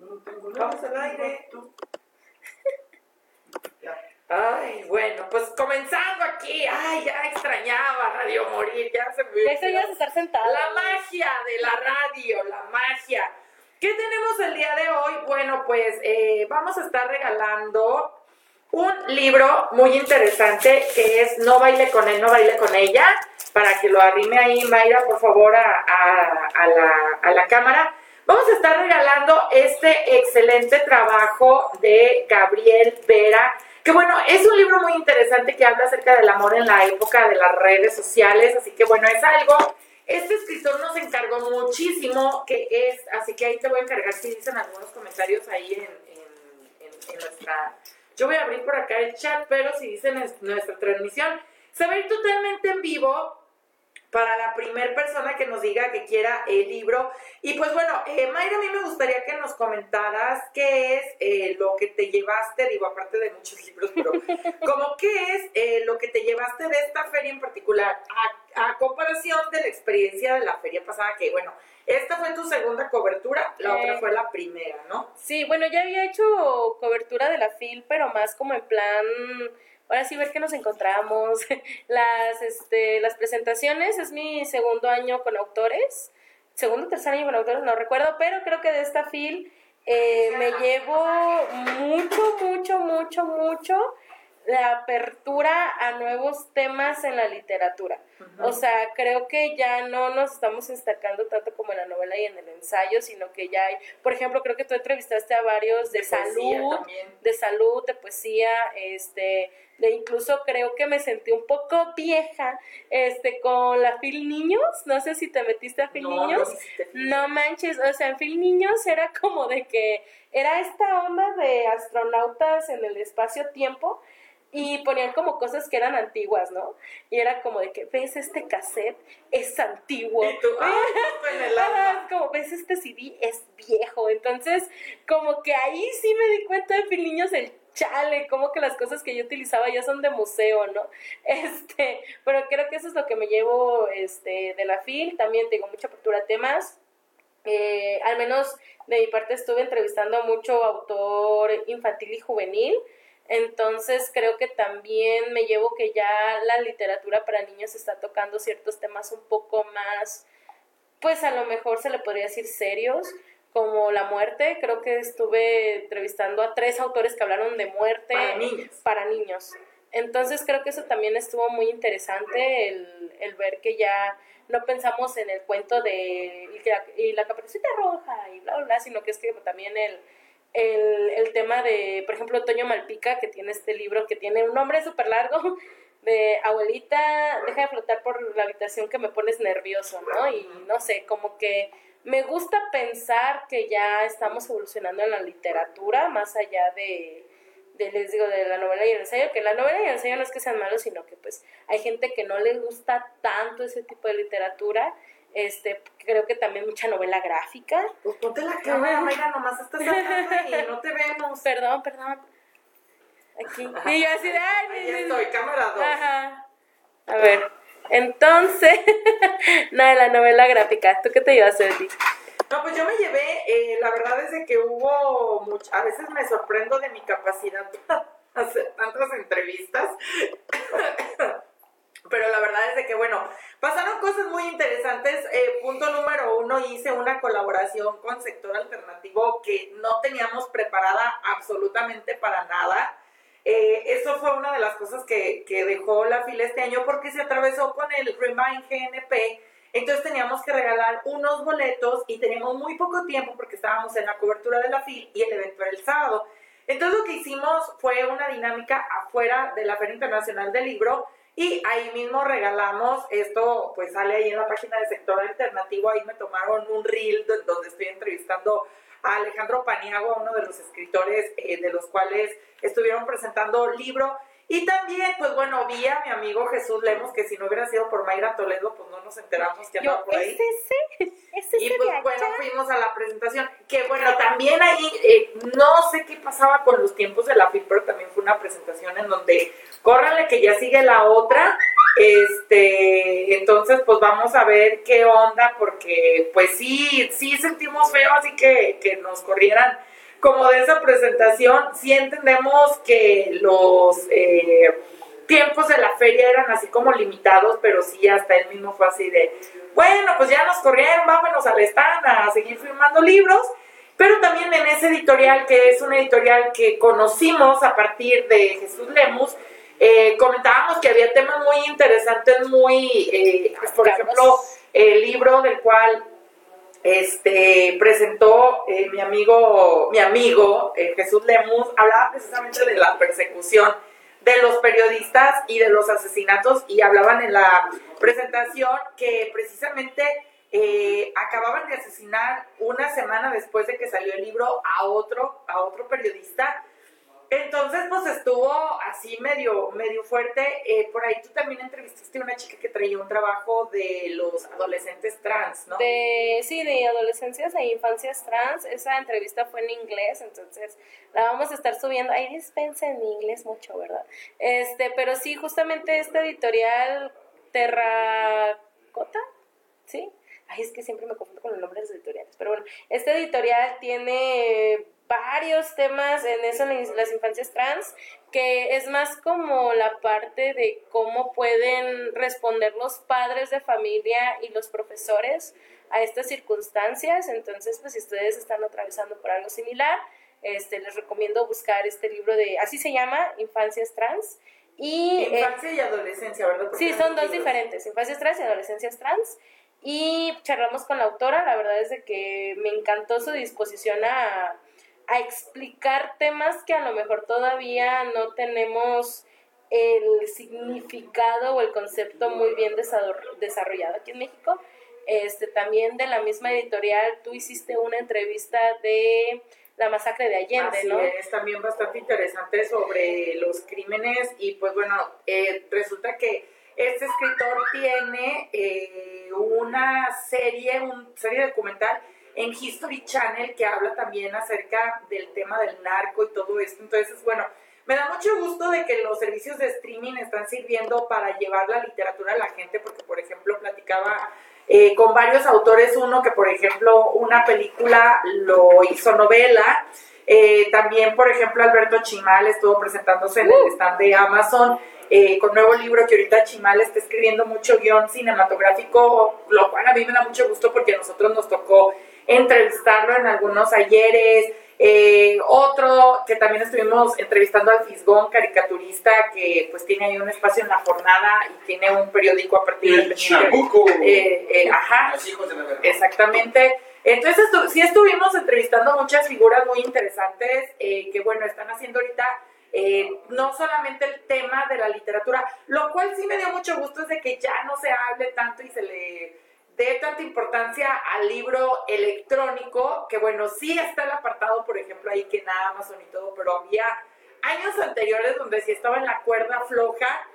Vamos al aire. Ay, bueno, pues comenzando aquí. Ay, ya extrañaba Radio Morir, ya se me... Ya estar sentada. La magia de la radio, la magia. ¿Qué tenemos el día de hoy? Bueno, pues eh, vamos a estar regalando un libro muy interesante que es No baile con él, no baile con ella, para que lo arrime ahí, Mayra, por favor, a, la, a la cámara. Vamos a estar regalando este excelente trabajo de Gabriel Vera que bueno, es un libro muy interesante que habla acerca del amor en la época de las redes sociales, así que bueno, es algo, este escritor nos encargó muchísimo, que es, así que ahí te voy a encargar si dicen algunos comentarios ahí en, nuestra, yo voy a abrir por acá el chat, pero si dicen en nuestra transmisión, se va a ir totalmente en vivo, para la primer persona que nos diga que quiera el libro. Y pues bueno, eh, Mayra, a mí me gustaría que nos comentaras qué es eh, lo que te llevaste, digo, aparte de muchos libros, pero como qué es eh, lo que te llevaste de esta feria en particular, a, comparación de la experiencia de la feria pasada, que bueno, esta fue tu segunda cobertura, la otra fue la primera, ¿no? Sí, bueno, ya había hecho cobertura de la FIL, pero más como en plan ahora sí ver que nos encontramos. Las, este, las presentaciones es mi segundo año con autores, segundo o tercer año con autores, no recuerdo, pero creo que de esta fil eh, me llevo mucho, mucho, mucho, mucho la apertura a nuevos temas en la literatura. O sea, creo que ya no nos estamos destacando tanto como en la novela y en el ensayo, sino que ya hay, por ejemplo, creo que tú entrevistaste a varios de, salud, de salud, de poesía, este, de incluso creo que me sentí un poco vieja, este, con la Fil Niños, no sé si te metiste a Fil Niños, no, no manches, o sea, en Fil Niños era como de que era esta onda de astronautas en el espacio-tiempo, y ponían como cosas que eran antiguas, ¿no? Y era como de que, ¿ves este cassette? Es antiguo. Y tú, ¡ah! como, ¿ves este CD? Es viejo. Entonces, como que ahí sí me di cuenta de niños el chale, como que las cosas que yo utilizaba ya son de museo, ¿no? Este, pero creo que eso es lo que me llevo este, de la FIL. También tengo mucha apertura a temas. Eh, al menos de mi parte estuve entrevistando a mucho autor infantil y juvenil entonces creo que también me llevo que ya la literatura para niños está tocando ciertos temas un poco más, pues a lo mejor se le podría decir serios, como la muerte. Creo que estuve entrevistando a tres autores que hablaron de muerte para niños. Para niños. Entonces creo que eso también estuvo muy interesante, el, el ver que ya no pensamos en el cuento de y la, y roja y bla, bla, bla, sino que es que también el el, el tema de, por ejemplo, Toño Malpica, que tiene este libro que tiene un nombre súper largo, de abuelita, deja de flotar por la habitación que me pones nervioso, ¿no? Y no sé, como que me gusta pensar que ya estamos evolucionando en la literatura, más allá de, de, les digo, de la novela y el ensayo, que la novela y el ensayo no es que sean malos, sino que pues hay gente que no le gusta tanto ese tipo de literatura este, creo que también mucha novela gráfica. Pues ponte la cámara, Mayra, nomás estás hablando y no te vemos. Perdón, perdón. Aquí. Y yo así de, ay, Ahí estoy, cámara 2. Ajá. A ver, entonces, no, de la novela gráfica, ¿tú qué te a decir? No, pues yo me llevé, eh, la verdad es de que hubo, mucho, a veces me sorprendo de mi capacidad para hacer tantas entrevistas. Pero la verdad es de que, bueno, pasaron cosas muy interesantes. Eh, punto número uno, hice una colaboración con Sector Alternativo que no teníamos preparada absolutamente para nada. Eh, eso fue una de las cosas que, que dejó la fila este año porque se atravesó con el Remind GNP. Entonces teníamos que regalar unos boletos y teníamos muy poco tiempo porque estábamos en la cobertura de la FIL y el evento era el sábado. Entonces lo que hicimos fue una dinámica afuera de la Feria Internacional del Libro y ahí mismo regalamos, esto pues sale ahí en la página de Sector Alternativo, ahí me tomaron un reel donde estoy entrevistando a Alejandro Paniagua, uno de los escritores eh, de los cuales estuvieron presentando libro y también, pues bueno, vi a mi amigo Jesús Lemos, que si no hubiera sido por Mayra Toledo, pues no nos enteramos que andaba por ahí. Ese, ese, y pues bueno, fuimos a la presentación. Que bueno, también ahí, eh, no sé qué pasaba con los tiempos de la FIL, pero también fue una presentación en donde, córranle que ya sigue la otra. Este, entonces, pues vamos a ver qué onda, porque pues sí, sí sentimos feo, así que, que nos corrieran como de esa presentación, sí entendemos que los eh, tiempos de la feria eran así como limitados, pero sí hasta él mismo fue así de, bueno, pues ya nos corrieron, vámonos al stand a seguir firmando libros. Pero también en ese editorial, que es un editorial que conocimos a partir de Jesús Lemus, eh, comentábamos que había temas muy interesantes, muy, eh, por ejemplo, el libro del cual este, presentó eh, mi amigo, mi amigo Jesús Lemus, hablaba precisamente de la persecución de los periodistas y de los asesinatos y hablaban en la presentación que precisamente eh, acababan de asesinar una semana después de que salió el libro a otro, a otro periodista. Entonces, pues estuvo así medio, medio fuerte. Eh, por ahí tú también entrevistaste a una chica que traía un trabajo de los adolescentes trans, ¿no? De, sí, de adolescencias e infancias trans. Esa entrevista fue en inglés, entonces la vamos a estar subiendo. Ahí dispensa en inglés mucho, ¿verdad? Este, pero sí, justamente esta editorial Terracota, ¿sí? Ay, es que siempre me confundo con los nombres de editoriales. Pero bueno, este editorial tiene varios temas en eso, en las infancias trans, que es más como la parte de cómo pueden responder los padres de familia y los profesores a estas circunstancias. Entonces, pues si ustedes están atravesando por algo similar, este, les recomiendo buscar este libro de, así se llama, Infancias Trans. Y, Infancia y adolescencia, ¿verdad? sí, son dos diferentes, infancias trans y adolescencias trans y charlamos con la autora, la verdad es de que me encantó su disposición a, a explicar temas que a lo mejor todavía no tenemos el significado o el concepto muy bien desarrollado aquí en México. Este, también de la misma editorial, tú hiciste una entrevista de la masacre de Allende, Así ¿no? Es también bastante interesante sobre los crímenes y pues bueno, eh, resulta que este escritor tiene eh, una serie, una serie documental en History Channel que habla también acerca del tema del narco y todo esto. Entonces, bueno, me da mucho gusto de que los servicios de streaming están sirviendo para llevar la literatura a la gente, porque, por ejemplo, platicaba eh, con varios autores, uno que, por ejemplo, una película lo hizo novela. Eh, también, por ejemplo, Alberto Chimal estuvo presentándose en el uh. stand de Amazon eh, con nuevo libro que ahorita Chimal está escribiendo mucho guion cinematográfico, lo cual a mí me da mucho gusto porque a nosotros nos tocó entrevistarlo en algunos ayeres. Eh, otro que también estuvimos entrevistando al Fisgón, caricaturista, que pues tiene ahí un espacio en la jornada y tiene un periódico a partir de... Eh, eh, ajá, exactamente. Entonces sí estuvimos entrevistando muchas figuras muy interesantes eh, que bueno, están haciendo ahorita eh, no solamente el tema de la literatura, lo cual sí me dio mucho gusto es de que ya no se hable tanto y se le dé tanta importancia al libro electrónico, que bueno, sí está el apartado, por ejemplo, ahí que en Amazon y todo, pero había años anteriores donde sí estaba en la cuerda floja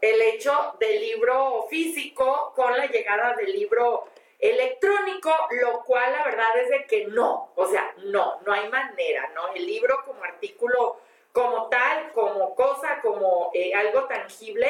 el hecho del libro físico con la llegada del libro electrónico, lo cual la verdad es de que no, o sea, no, no hay manera, ¿no? El libro como artículo como tal, como cosa, como eh, algo tangible,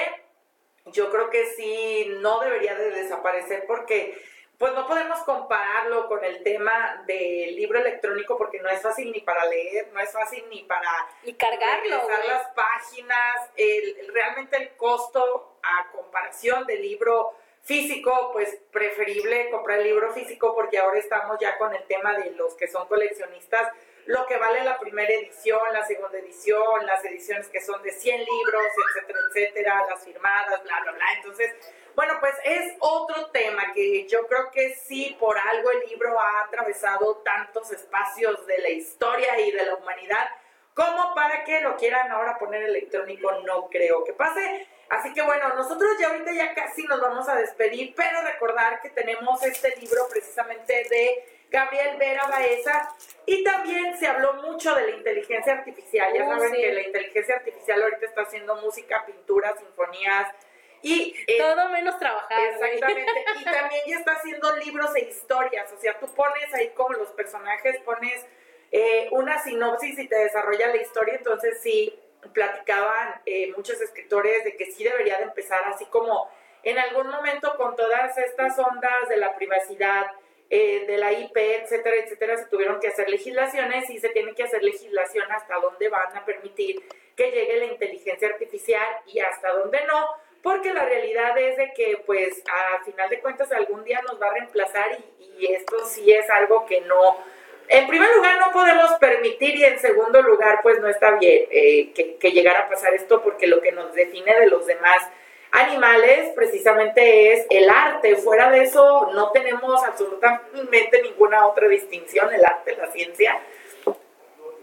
yo creo que sí no debería de desaparecer porque pues no podemos compararlo con el tema del libro electrónico porque no es fácil ni para leer, no es fácil ni para y cargarlo, las páginas, el, realmente el costo a comparación del libro físico, pues preferible comprar el libro físico porque ahora estamos ya con el tema de los que son coleccionistas lo que vale la primera edición, la segunda edición, las ediciones que son de 100 libros, etcétera, etcétera, las firmadas, bla, bla, bla. Entonces, bueno, pues es otro tema que yo creo que sí, por algo el libro ha atravesado tantos espacios de la historia y de la humanidad, como para que lo quieran ahora poner electrónico, no creo que pase. Así que bueno, nosotros ya ahorita ya casi nos vamos a despedir, pero recordar que tenemos este libro precisamente de Gabriel Vera Baeza. Y también se habló mucho de la inteligencia artificial. Ya oh, saben que la inteligencia artificial ahorita está haciendo música, pintura, sinfonías. Y, eh, Todo menos trabajar. Exactamente. y también ya está haciendo libros e historias. O sea, tú pones ahí como los personajes, pones eh, una sinopsis y te desarrolla la historia. Entonces sí, platicaban eh, muchos escritores de que sí debería de empezar así como en algún momento con todas estas ondas de la privacidad, eh, de la IP, etcétera, etcétera, se tuvieron que hacer legislaciones y se tiene que hacer legislación hasta dónde van a permitir que llegue la inteligencia artificial y hasta dónde no, porque la realidad es de que pues a final de cuentas algún día nos va a reemplazar y, esto sí es algo que no, en primer lugar no podemos permitir y en segundo lugar pues no está bien eh, que, que llegara a pasar esto porque lo que nos define de los demás animales precisamente es el arte. Fuera de eso no tenemos absolutamente ninguna otra distinción, el arte, la ciencia,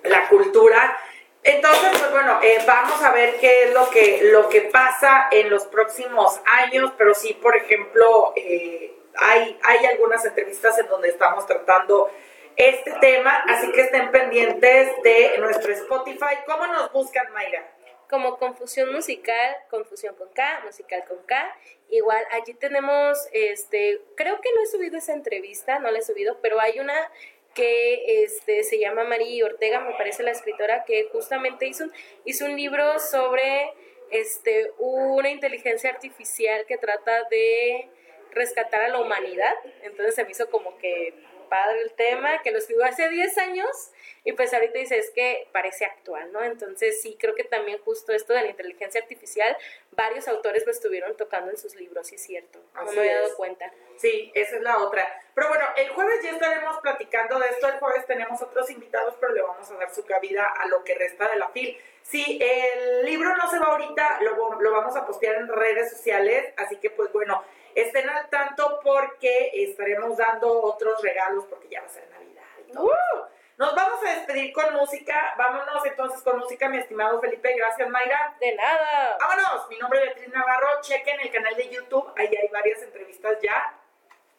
la cultura. Entonces, pues bueno, eh, vamos a ver qué es lo que, lo que pasa en los próximos años, pero sí, por ejemplo, eh, hay, hay algunas entrevistas en donde estamos tratando este tema, así que estén pendientes de nuestro Spotify. ¿Cómo nos buscan, Mayra? Como confusión musical, confusión con K, musical con K. Igual allí tenemos, este, creo que no he subido esa entrevista, no la he subido, pero hay una que este, se llama María Ortega, me parece la escritora, que justamente hizo, hizo un libro sobre este, una inteligencia artificial que trata de rescatar a la humanidad. Entonces se me hizo como que padre el tema, que lo escribió hace 10 años y pues ahorita dices que parece actual, ¿no? Entonces sí, creo que también justo esto de la inteligencia artificial, varios autores lo estuvieron tocando en sus libros, sí es cierto, no me había dado cuenta. Sí, esa es la otra. Pero bueno, el jueves ya estaremos platicando de esto, el jueves tenemos otros invitados, pero le vamos a dar su cabida a lo que resta de la FIL. Si el libro no se va ahorita, lo, lo vamos a postear en redes sociales, así que pues bueno, estén al tanto porque estaremos dando otros regalos porque ya va a ser Navidad y todo. Nos vamos a despedir con música. Vámonos entonces con música, mi estimado Felipe. Gracias, Mayra. De nada. Vámonos. Mi nombre es Beatriz Navarro. Chequen el canal de YouTube. Ahí hay varias entrevistas ya.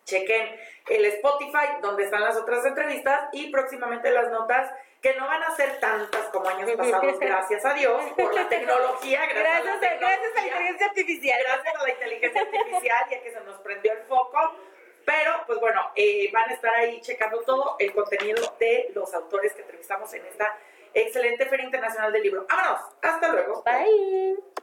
Chequen el Spotify, donde están las otras entrevistas y próximamente las notas que no van a ser tantas como años pasados, gracias a Dios, por la tecnología, gracias, a, la gracias a la inteligencia artificial. Gracias a la inteligencia artificial, ya que se nos prendió el foco. Pero, pues bueno, eh, van a estar ahí checando todo el contenido de los autores que entrevistamos en esta excelente Feria Internacional del Libro. ¡Vámonos! ¡Hasta luego! Bye.